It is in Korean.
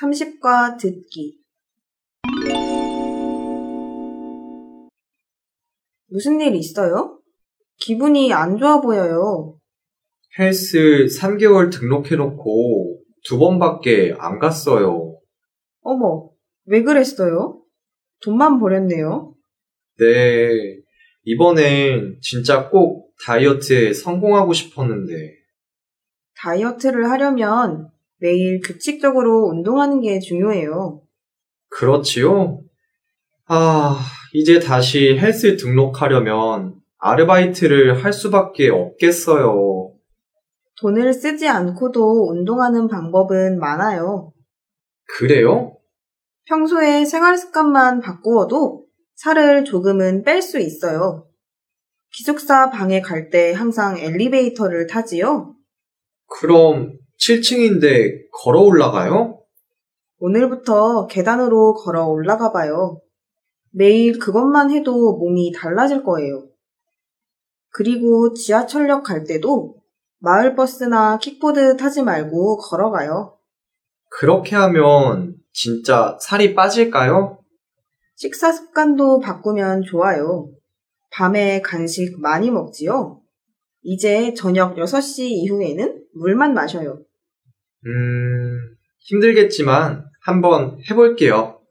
30과 듣기 무슨 일 있어요? 기분이 안 좋아 보여요. 헬스 3개월 등록해놓고 두 번밖에 안 갔어요. 어머, 왜 그랬어요? 돈만 버렸네요. 네, 이번엔 진짜 꼭 다이어트에 성공하고 싶었는데, 다이어트를 하려면 매일 규칙적으로 운동하는 게 중요해요. 그렇지요? 아, 이제 다시 헬스 등록하려면 아르바이트를 할 수밖에 없겠어요. 돈을 쓰지 않고도 운동하는 방법은 많아요. 그래요? 평소에 생활 습관만 바꾸어도 살을 조금은 뺄 수 있어요. 기숙사 방에 갈 때 항상 엘리베이터를 타지요? 그럼 7층인데 걸어 올라가요? 오늘부터 계단으로 걸어 올라가 봐요. 매일 그것만 해도 몸이 달라질 거예요. 그리고 지하철역 갈 때도 마을버스나 킥보드 타지 말고 걸어가요. 그렇게 하면 진짜 살이 빠질까요? 식사 습관도 바꾸면 좋아요. 밤에 간식 많이 먹지요? 이제 저녁 6시 이후에는 물만 마셔요. 음, 힘들겠지만 한번 해볼게요.